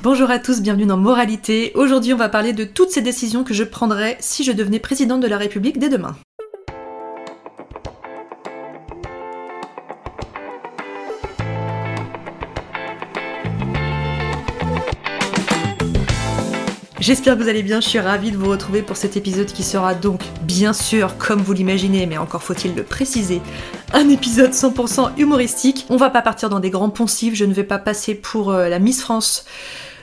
Bonjour à tous, bienvenue dans Moralité. Aujourd'hui, on va parler de toutes ces décisions que je prendrais si je devenais présidente de la République dès demain. J'espère que vous allez bien, je suis ravie de vous retrouver pour cet épisode qui sera donc, bien sûr, comme vous l'imaginez, mais encore faut-il le préciser, un épisode 100% humoristique. On va pas partir dans des grands poncifs, je ne vais pas passer pour euh, la Miss France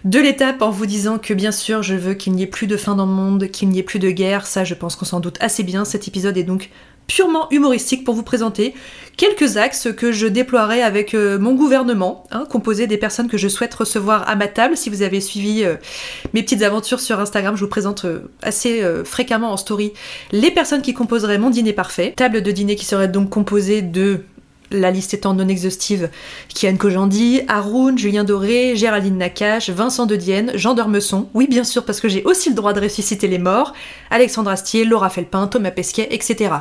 de l'étape en vous disant que bien sûr je veux qu'il n'y ait plus de fin dans le monde, qu'il n'y ait plus de guerre, ça je pense qu'on s'en doute assez bien, cet épisode est donc purement humoristique pour vous présenter quelques axes que je déploierai avec euh, mon gouvernement, hein, composé des personnes que je souhaite recevoir à ma table. Si vous avez suivi euh, mes petites aventures sur Instagram, je vous présente euh, assez fréquemment en story les personnes qui composeraient mon dîner parfait. Table de dîner qui serait donc composée de la liste étant non exhaustive, Kian Kojandi, Haroun, Julien Doré, Géraldine Nakache, Vincent de Dienne, Jean Dormesson, oui bien sûr parce que j'ai aussi le droit de ressusciter les morts, Alexandre Astier, Laura Felpin, Thomas Pesquet, etc.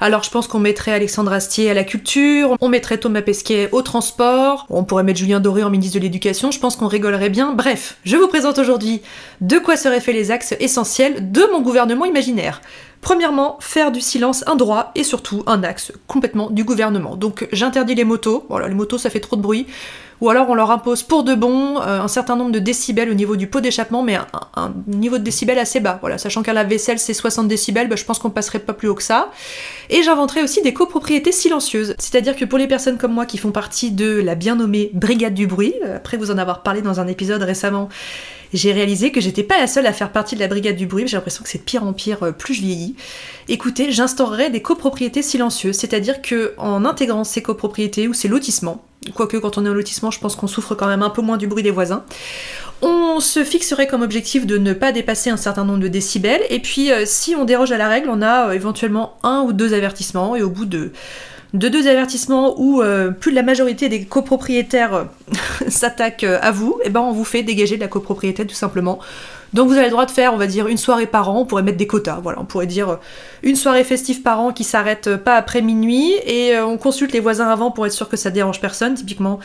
Alors je pense qu'on mettrait Alexandre Astier à la culture, on mettrait Thomas Pesquet au transport, on pourrait mettre Julien Doré en ministre de l'éducation, je pense qu'on rigolerait bien. Bref, je vous présente aujourd'hui de quoi seraient faits les axes essentiels de mon gouvernement imaginaire. Premièrement, faire du silence un droit et surtout un axe complètement du gouvernement. Donc j'interdis les motos, voilà, les motos ça fait trop de bruit, ou alors on leur impose pour de bon euh, un certain nombre de décibels au niveau du pot d'échappement, mais un, niveau de décibels assez bas. Voilà, sachant qu'à la vaisselle c'est 60 décibels, bah, je pense qu'on passerait pas plus haut que ça. Et j'inventerai aussi des copropriétés silencieuses, c'est-à-dire que pour les personnes comme moi qui font partie de la bien nommée Brigade du bruit, euh, après vous en avoir parlé dans un épisode récemment, j'ai réalisé que j'étais pas la seule à faire partie de la brigade du bruit, j'ai l'impression que c'est pire en pire euh, plus je vieillis. Écoutez, j'instaurerai des copropriétés silencieuses, c'est-à-dire que en intégrant ces copropriétés ou ces lotissements, quoique quand on est en lotissement, je pense qu'on souffre quand même un peu moins du bruit des voisins, on se fixerait comme objectif de ne pas dépasser un certain nombre de décibels, et puis euh, si on déroge à la règle, on a euh, éventuellement un ou deux avertissements, et au bout de de deux avertissements où euh, plus de la majorité des copropriétaires euh, s'attaquent euh, à vous, et eh ben on vous fait dégager de la copropriété tout simplement. Donc vous avez le droit de faire, on va dire, une soirée par an, on pourrait mettre des quotas, voilà, on pourrait dire une soirée festive par an qui s'arrête pas après minuit, et on consulte les voisins avant pour être sûr que ça dérange personne, typiquement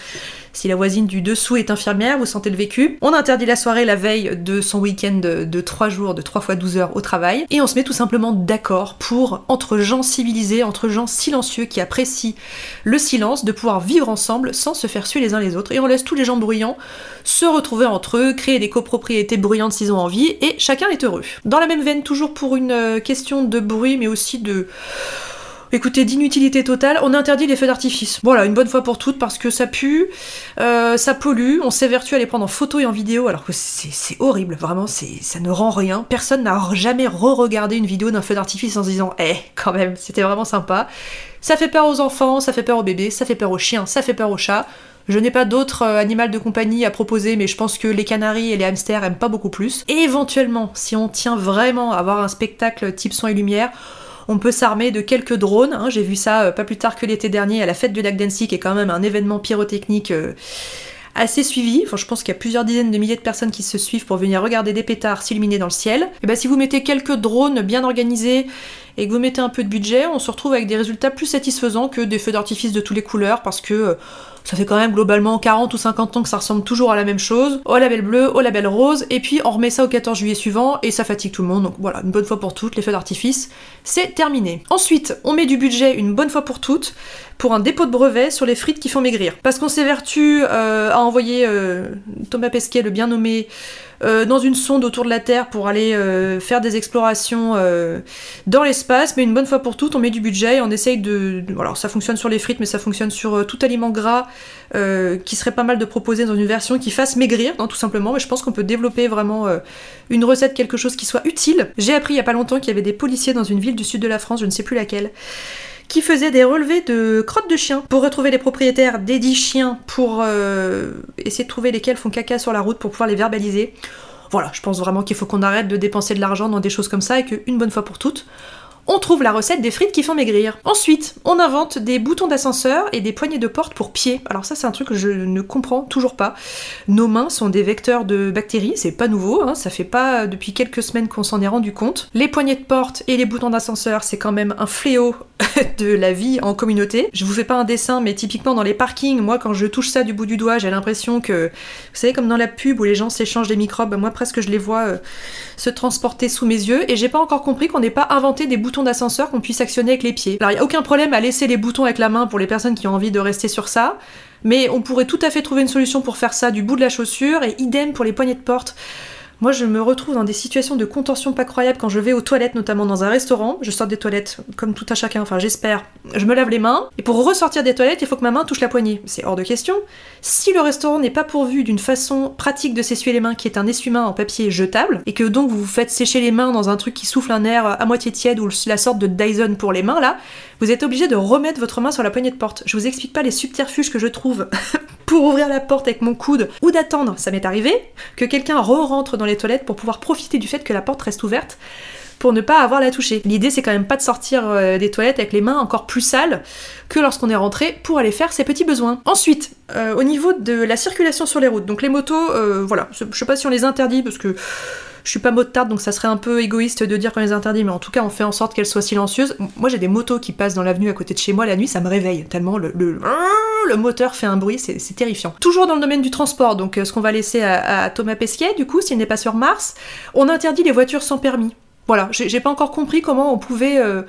si la voisine du dessous est infirmière, vous sentez le vécu. On interdit la soirée la veille de son week-end de 3 jours, de 3 fois 12 heures au travail. Et on se met tout simplement d'accord pour, entre gens civilisés, entre gens silencieux qui apprécient le silence, de pouvoir vivre ensemble sans se faire suer les uns les autres. Et on laisse tous les gens bruyants se retrouver entre eux, créer des copropriétés bruyantes s'ils ont envie, et chacun est heureux. Dans la même veine, toujours pour une euh, question de bruit, mais aussi de Écoutez, d'inutilité totale, on interdit les feux d'artifice. Voilà, une bonne fois pour toutes parce que ça pue, euh, ça pollue, on s'évertue à les prendre en photo et en vidéo alors que c'est horrible, vraiment, ça ne rend rien. Personne n'a jamais re-regardé une vidéo d'un feu d'artifice en se disant Eh, quand même, c'était vraiment sympa. Ça fait peur aux enfants, ça fait peur aux bébés, ça fait peur aux chiens, ça fait peur aux chats. Je n'ai pas d'autres euh, animaux de compagnie à proposer, mais je pense que les canaris et les hamsters aiment pas beaucoup plus. Et éventuellement, si on tient vraiment à avoir un spectacle type son et lumière, on peut s'armer de quelques drones. Hein. J'ai vu ça euh, pas plus tard que l'été dernier à la fête du lac d'Annecy, qui est quand même un événement pyrotechnique. Euh, assez suivi. Enfin, je pense qu'il y a plusieurs dizaines de milliers de personnes qui se suivent pour venir regarder des pétards s'illuminer dans le ciel. Et ben, si vous mettez quelques drones bien organisés et que vous mettez un peu de budget, on se retrouve avec des résultats plus satisfaisants que des feux d'artifice de toutes les couleurs parce que ça fait quand même globalement 40 ou 50 ans que ça ressemble toujours à la même chose, au label bleu, au label rose, et puis on remet ça au 14 juillet suivant et ça fatigue tout le monde. Donc voilà, une bonne fois pour toutes, les feux d'artifice, c'est terminé. Ensuite, on met du budget une bonne fois pour toutes pour un dépôt de brevet sur les frites qui font maigrir. Parce qu'on s'évertue euh, à envoyer euh, Thomas Pesquet, le bien nommé, euh, dans une sonde autour de la Terre pour aller euh, faire des explorations dans l'espace, mais une bonne fois pour toutes, on met du budget et on essaye de... Alors ça fonctionne sur les frites, mais ça fonctionne sur tout aliment gras qui serait pas mal de proposer dans une version qui fasse maigrir, non, tout simplement, mais je pense qu'on peut développer vraiment une recette, quelque chose qui soit utile. J'ai appris il y a pas longtemps qu'il y avait des policiers dans une ville du sud de la France, je ne sais plus laquelle, qui faisait des relevés de crottes de chiens pour retrouver les propriétaires des dix chiens pour essayer de trouver lesquels font caca sur la route pour pouvoir les verbaliser. Voilà, je pense vraiment qu'il faut qu'on arrête de dépenser de l'argent dans des choses comme ça et qu'une bonne fois pour toutes, on trouve la recette des frites qui font maigrir. Ensuite, on invente des boutons d'ascenseur et des poignées de porte pour pieds. Alors ça, c'est un truc que je ne comprends toujours pas. Nos mains sont des vecteurs de bactéries, c'est pas nouveau, hein, ça fait pas depuis quelques semaines qu'on s'en est rendu compte. Les poignées de porte et les boutons d'ascenseur, c'est quand même un fléau de la vie en communauté. Je vous fais pas un dessin, mais typiquement dans les parkings, moi quand je touche ça du bout du doigt, j'ai l'impression que, vous savez, comme dans la pub où les gens s'échangent des microbes, moi presque je les vois euh, se transporter sous mes yeux, et j'ai pas encore compris qu'on n'ait pas inventé des boutons d'ascenseur qu'on puisse actionner avec les pieds. Alors il n'y a aucun problème à laisser les boutons avec la main pour les personnes qui ont envie de rester sur ça, mais on pourrait tout à fait trouver une solution pour faire ça du bout de la chaussure, et idem pour les poignées de porte. Moi, je me retrouve dans des situations de contention pas croyables quand je vais aux toilettes, notamment dans un restaurant. Je sors des toilettes, comme tout à chacun, enfin j'espère. Je me lave les mains, et pour ressortir des toilettes, il faut que ma main touche la poignée. C'est hors de question. Si le restaurant n'est pas pourvu d'une façon pratique de s'essuyer les mains, qui est un essuie-main en papier jetable, et que donc vous vous faites sécher les mains dans un truc qui souffle un air à moitié tiède ou la sorte de Dyson pour les mains là, vous êtes obligé de remettre votre main sur la poignée de porte. Je vous explique pas les subterfuges que je trouve pour ouvrir la porte avec mon coude ou d'attendre, ça m'est arrivé, que quelqu'un re-rentre dans les toilettes pour pouvoir profiter du fait que la porte reste ouverte pour ne pas avoir la toucher. L'idée c'est quand même pas de sortir euh, des toilettes avec les mains encore plus sales que lorsqu'on est rentré pour aller faire ses petits besoins. Ensuite, euh, au niveau de la circulation sur les routes, donc les motos, euh, voilà, je sais pas si on les interdit parce que je suis pas motarde, donc ça serait un peu égoïste de dire qu'on les interdit, mais en tout cas, on fait en sorte qu'elles soient silencieuses. Moi, j'ai des motos qui passent dans l'avenue à côté de chez moi la nuit, ça me réveille tellement le, le, le moteur fait un bruit, c'est terrifiant. Toujours dans le domaine du transport, donc ce qu'on va laisser à, à Thomas Pesquet, du coup, s'il n'est pas sur Mars, on interdit les voitures sans permis. Voilà, j'ai pas encore compris comment on pouvait euh,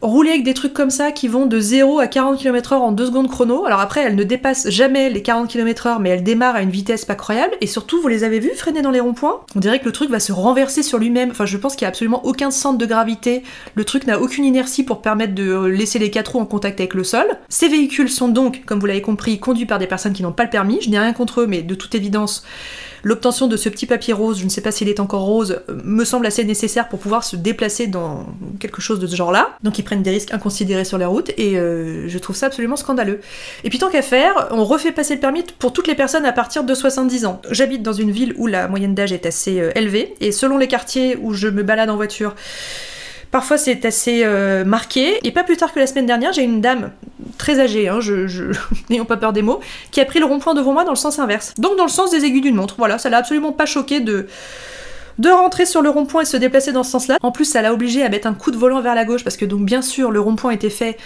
rouler avec des trucs comme ça qui vont de 0 à 40 km/h en 2 secondes chrono. Alors après, elles ne dépassent jamais les 40 km/h, mais elles démarrent à une vitesse pas croyable. Et surtout, vous les avez vues freiner dans les ronds-points? On dirait que le truc va se renverser sur lui-même. Enfin, je pense qu'il n'y a absolument aucun centre de gravité. Le truc n'a aucune inertie pour permettre de laisser les quatre roues en contact avec le sol. Ces véhicules sont donc, comme vous l'avez compris, conduits par des personnes qui n'ont pas le permis. Je n'ai rien contre eux, mais de toute évidence, L'obtention de ce petit papier rose, je ne sais pas s'il est encore rose, euh, me semble assez nécessaire pour pouvoir se déplacer dans quelque chose de ce genre-là. Donc ils prennent des risques inconsidérés sur les routes et euh, je trouve ça absolument scandaleux. Et puis tant qu'à faire, on refait passer le permis pour toutes les personnes à partir de 70 ans. J'habite dans une ville où la moyenne d'âge est assez euh, élevée et selon les quartiers où je me balade en voiture, Parfois c'est assez marqué. Et pas plus tard que la semaine dernière, j'ai une dame très âgée, hein, n'ayons pas peur des mots, qui a pris le rond-point devant moi dans le sens inverse. Donc dans le sens des aiguilles d'une montre. Voilà, ça l'a absolument pas choqué de rentrer sur le rond-point et se déplacer dans ce sens-là. En plus, ça l'a obligé à mettre un coup de volant vers la gauche parce que donc bien sûr le rond-point était fait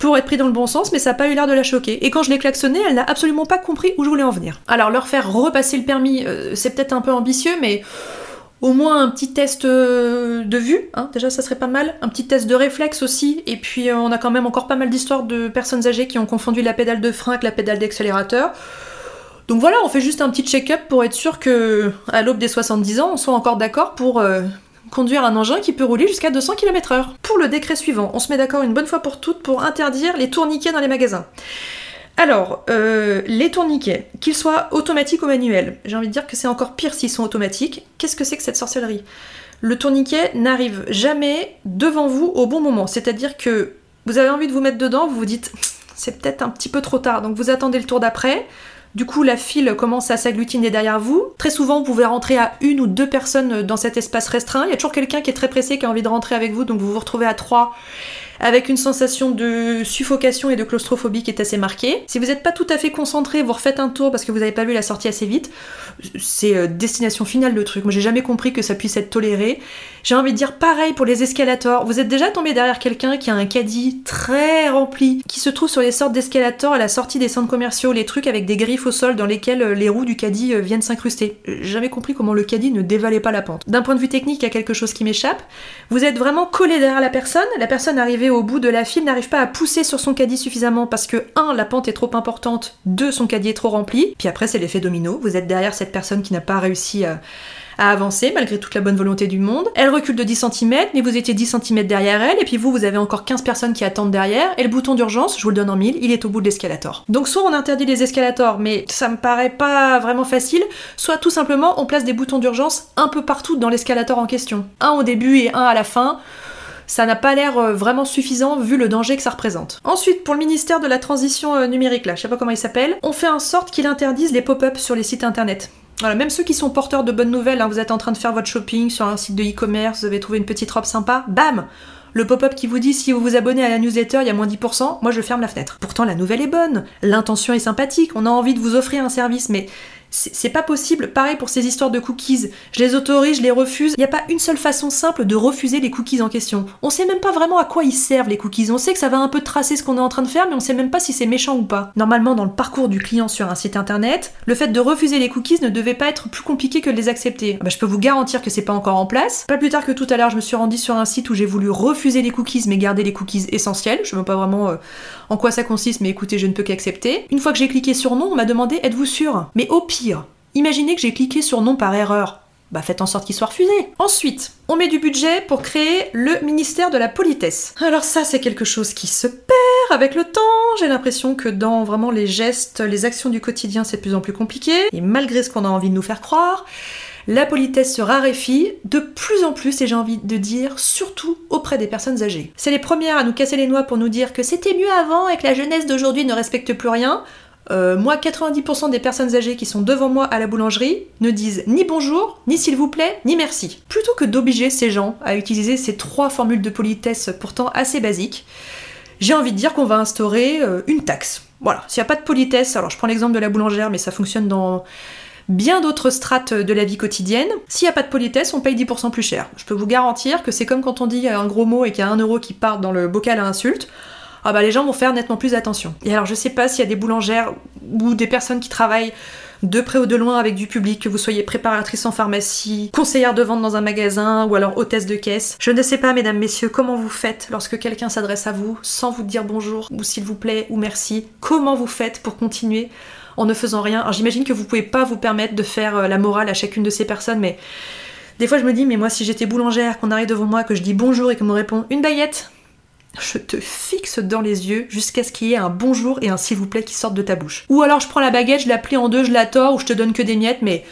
pour être pris dans le bon sens, mais ça n'a pas eu l'air de la choquer. Et quand je l'ai klaxonné, elle n'a absolument pas compris où je voulais en venir. Alors leur faire repasser le permis, euh, c'est peut-être un peu ambitieux, mais au moins un petit test euh, de vue, hein, déjà ça serait pas mal, un petit test de réflexe aussi, et puis euh, on a quand même encore pas mal d'histoires de personnes âgées qui ont confondu la pédale de frein avec la pédale d'accélérateur. Donc voilà, on fait juste un petit check-up pour être sûr que à l'aube des 70 ans, on soit encore d'accord pour euh, conduire un engin qui peut rouler jusqu'à 200 km/h. Pour le décret suivant, on se met d'accord une bonne fois pour toutes pour interdire les tourniquets dans les magasins. Alors, euh, les tourniquets, qu'ils soient automatiques ou manuels, j'ai envie de dire que c'est encore pire s'ils sont automatiques. Qu'est-ce que c'est que cette sorcellerie? Le tourniquet n'arrive jamais devant vous au bon moment. C'est-à-dire que vous avez envie de vous mettre dedans, vous vous dites c'est peut-être un petit peu trop tard, donc vous attendez le tour d'après. Du coup, la file commence à s'agglutiner derrière vous. Très souvent, vous pouvez rentrer à une ou deux personnes dans cet espace restreint. Il y a toujours quelqu'un qui est très pressé, qui a envie de rentrer avec vous, donc vous vous retrouvez à trois avec une sensation de suffocation et de claustrophobie qui est assez marquée. Si vous n'êtes pas tout à fait concentré, vous refaites un tour parce que vous n'avez pas vu la sortie assez vite. C'est euh, destination finale le truc. Moi j'ai jamais compris que ça puisse être toléré. J'ai envie de dire pareil pour les escalators. Vous êtes déjà tombé derrière quelqu'un qui a un caddie très rempli, qui se trouve sur les sortes d'escalators à la sortie des centres commerciaux, les trucs avec des griffes au sol dans lesquels euh, les roues du caddie euh, viennent s'incruster. Jamais compris comment le caddie ne dévalait pas la pente. D'un point de vue technique, il y a quelque chose qui m'échappe. Vous êtes vraiment collé derrière la personne. La personne arrivée au bout de la file n'arrive pas à pousser sur son caddie suffisamment parce que 1. la pente est trop importante, 2. son caddie est trop rempli. Puis après c'est l'effet domino. Vous êtes derrière cette personne qui n'a pas réussi à à avancer malgré toute la bonne volonté du monde. Elle recule de 10 cm, mais vous étiez 10 cm derrière elle, et puis vous, vous avez encore 15 personnes qui attendent derrière, et le bouton d'urgence, je vous le donne en mille, il est au bout de l'escalator. Donc soit on interdit les escalators, mais ça me paraît pas vraiment facile, soit tout simplement on place des boutons d'urgence un peu partout dans l'escalator en question. Un au début et un à la fin ça n'a pas l'air euh, vraiment suffisant vu le danger que ça représente. Ensuite, pour le ministère de la Transition euh, numérique, là, je sais pas comment il s'appelle, on fait en sorte qu'il interdise les pop-up sur les sites internet. Voilà, même ceux qui sont porteurs de bonnes nouvelles, hein, vous êtes en train de faire votre shopping sur un site de e-commerce, vous avez trouvé une petite robe sympa, bam le pop-up qui vous dit si vous vous abonnez à la newsletter, il y a moins 10%, moi je ferme la fenêtre. Pourtant la nouvelle est bonne, l'intention est sympathique, on a envie de vous offrir un service, mais c'est pas possible. Pareil pour ces histoires de cookies. Je les autorise, je les refuse. Il n'y a pas une seule façon simple de refuser les cookies en question. On sait même pas vraiment à quoi ils servent les cookies. On sait que ça va un peu tracer ce qu'on est en train de faire, mais on sait même pas si c'est méchant ou pas. Normalement, dans le parcours du client sur un site internet, le fait de refuser les cookies ne devait pas être plus compliqué que de les accepter. Ah bah, je peux vous garantir que c'est pas encore en place. Pas plus tard que tout à l'heure, je me suis rendu sur un site où j'ai voulu refuser les cookies mais garder les cookies essentiels. Je même pas vraiment euh, en quoi ça consiste, mais écoutez, je ne peux qu'accepter. Une fois que j'ai cliqué sur non, on m'a demandé êtes-vous sûr? Mais au pire, Imaginez que j'ai cliqué sur non par erreur. Bah faites en sorte qu'il soit refusé. Ensuite, on met du budget pour créer le ministère de la politesse. Alors ça, c'est quelque chose qui se perd avec le temps. J'ai l'impression que dans vraiment les gestes, les actions du quotidien, c'est de plus en plus compliqué. Et malgré ce qu'on a envie de nous faire croire, la politesse se raréfie de plus en plus, et j'ai envie de dire, surtout auprès des personnes âgées. C'est les premières à nous casser les noix pour nous dire que c'était mieux avant et que la jeunesse d'aujourd'hui ne respecte plus rien. Euh, moi, 90% des personnes âgées qui sont devant moi à la boulangerie ne disent ni bonjour, ni s'il vous plaît, ni merci. Plutôt que d'obliger ces gens à utiliser ces trois formules de politesse pourtant assez basiques, j'ai envie de dire qu'on va instaurer euh, une taxe. Voilà, s'il n'y a pas de politesse, alors je prends l'exemple de la boulangère, mais ça fonctionne dans bien d'autres strates de la vie quotidienne. S'il n'y a pas de politesse, on paye 10% plus cher. Je peux vous garantir que c'est comme quand on dit un gros mot et qu'il y a un euro qui part dans le bocal à insulte ah bah les gens vont faire nettement plus attention. Et alors je sais pas s'il y a des boulangères ou des personnes qui travaillent de près ou de loin avec du public, que vous soyez préparatrice en pharmacie, conseillère de vente dans un magasin ou alors hôtesse de caisse. Je ne sais pas, mesdames, messieurs, comment vous faites lorsque quelqu'un s'adresse à vous sans vous dire bonjour ou s'il vous plaît ou merci. Comment vous faites pour continuer en ne faisant rien Alors j'imagine que vous pouvez pas vous permettre de faire euh, la morale à chacune de ces personnes, mais des fois je me dis, mais moi si j'étais boulangère, qu'on arrive devant moi, que je dis bonjour et qu'on me répond une baguette, je te fixe dans les yeux jusqu'à ce qu'il y ait un bonjour et un s'il vous plaît qui sortent de ta bouche. Ou alors je prends la baguette, je la plie en deux, je la tords ou je te donne que des miettes, mais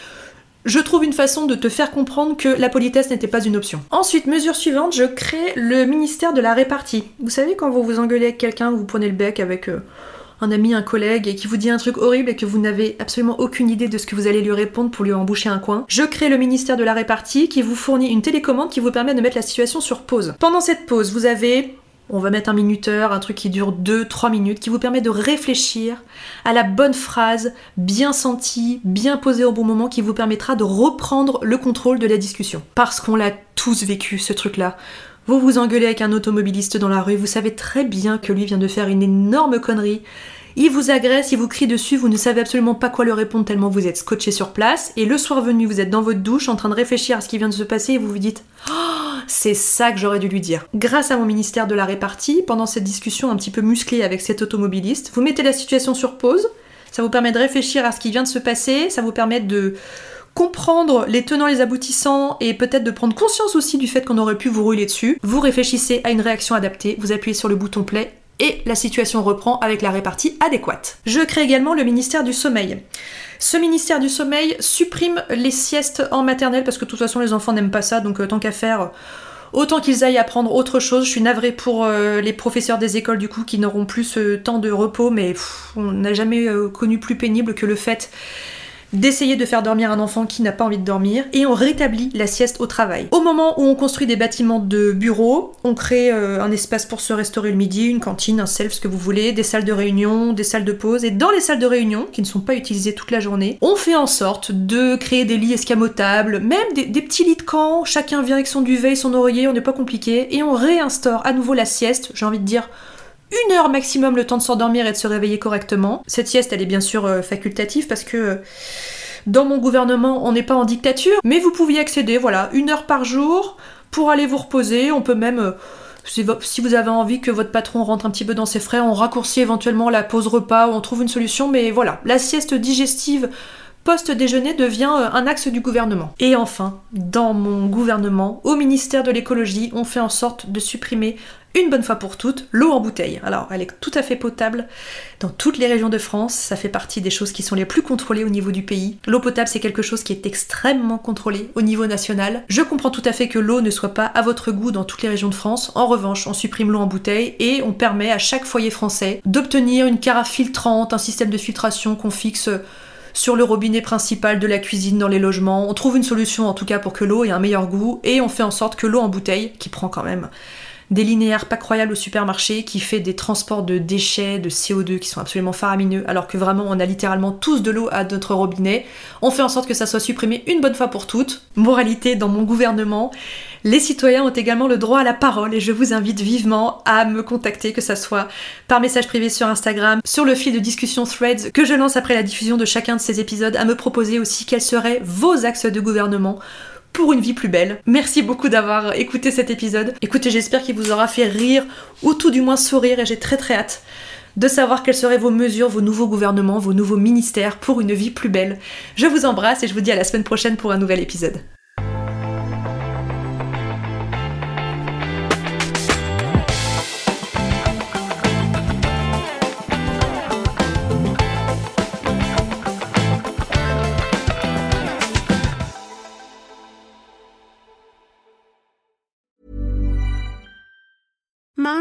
je trouve une façon de te faire comprendre que la politesse n'était pas une option. Ensuite, mesure suivante, je crée le ministère de la répartie. Vous savez, quand vous vous engueulez avec quelqu'un, vous prenez le bec avec euh, un ami, un collègue, et qui vous dit un truc horrible et que vous n'avez absolument aucune idée de ce que vous allez lui répondre pour lui emboucher un coin, je crée le ministère de la répartie qui vous fournit une télécommande qui vous permet de mettre la situation sur pause. Pendant cette pause, vous avez on va mettre un minuteur, un truc qui dure 2-3 minutes, qui vous permet de réfléchir à la bonne phrase, bien sentie, bien posée au bon moment, qui vous permettra de reprendre le contrôle de la discussion. Parce qu'on l'a tous vécu, ce truc-là. Vous vous engueulez avec un automobiliste dans la rue, vous savez très bien que lui vient de faire une énorme connerie. Il vous agresse, il vous crie dessus, vous ne savez absolument pas quoi lui répondre tellement vous êtes scotché sur place. Et le soir venu, vous êtes dans votre douche en train de réfléchir à ce qui vient de se passer et vous vous dites oh, c'est ça que j'aurais dû lui dire. Grâce à mon ministère de la répartie, pendant cette discussion un petit peu musclée avec cet automobiliste, vous mettez la situation sur pause, ça vous permet de réfléchir à ce qui vient de se passer, ça vous permet de comprendre les tenants, les aboutissants et peut-être de prendre conscience aussi du fait qu'on aurait pu vous rouler dessus. Vous réfléchissez à une réaction adaptée, vous appuyez sur le bouton play et la situation reprend avec la répartie adéquate. Je crée également le ministère du sommeil. Ce ministère du sommeil supprime les siestes en maternelle parce que de toute façon les enfants n'aiment pas ça, donc euh, tant qu'à faire, autant qu'ils aillent apprendre autre chose. Je suis navrée pour euh, les professeurs des écoles du coup qui n'auront plus ce temps de repos, mais on n'a jamais euh, connu plus pénible que le fait d'essayer de faire dormir un enfant qui n'a pas envie de dormir, et on rétablit la sieste au travail. Au moment où on construit des bâtiments de bureaux, on crée euh, un espace pour se restaurer le midi, une cantine, un self, ce que vous voulez, des salles de réunion, des salles de pause, et dans les salles de réunion, qui ne sont pas utilisées toute la journée, on fait en sorte de créer des lits escamotables, même des, des petits lits de camp, chacun vient avec son duvet et son oreiller, on n'est pas compliqué, et on réinstaure à nouveau la sieste, j'ai envie de dire une heure maximum le temps de s'endormir et de se réveiller correctement. Cette sieste, elle est bien sûr euh, facultative parce que euh, dans mon gouvernement, on n'est pas en dictature, mais vous pouvez y accéder, voilà, une heure par jour pour aller vous reposer. On peut même, euh, si vous avez envie que votre patron rentre un petit peu dans ses frais, on raccourcit éventuellement la pause repas ou on trouve une solution, mais voilà, la sieste digestive post-déjeuner devient un axe du gouvernement. Et enfin, dans mon gouvernement, au ministère de l'écologie, on fait en sorte de supprimer une bonne fois pour toutes l'eau en bouteille. Alors, elle est tout à fait potable dans toutes les régions de France. Ça fait partie des choses qui sont les plus contrôlées au niveau du pays. L'eau potable, c'est quelque chose qui est extrêmement contrôlé au niveau national. Je comprends tout à fait que l'eau ne soit pas à votre goût dans toutes les régions de France. En revanche, on supprime l'eau en bouteille et on permet à chaque foyer français d'obtenir une carafe filtrante, un système de filtration qu'on fixe sur le robinet principal de la cuisine dans les logements. On trouve une solution en tout cas pour que l'eau ait un meilleur goût et on fait en sorte que l'eau en bouteille, qui prend quand même des linéaires pas croyables au supermarché, qui fait des transports de déchets, de CO2 qui sont absolument faramineux, alors que vraiment on a littéralement tous de l'eau à notre robinet. On fait en sorte que ça soit supprimé une bonne fois pour toutes. Moralité dans mon gouvernement, les citoyens ont également le droit à la parole et je vous invite vivement à me contacter, que ça soit par message privé sur Instagram, sur le fil de discussion Threads que je lance après la diffusion de chacun de ces épisodes, à me proposer aussi quels seraient vos axes de gouvernement pour une vie plus belle. Merci beaucoup d'avoir écouté cet épisode. Écoutez, j'espère qu'il vous aura fait rire ou tout du moins sourire et j'ai très très hâte de savoir quelles seraient vos mesures, vos nouveaux gouvernements, vos nouveaux ministères pour une vie plus belle. Je vous embrasse et je vous dis à la semaine prochaine pour un nouvel épisode.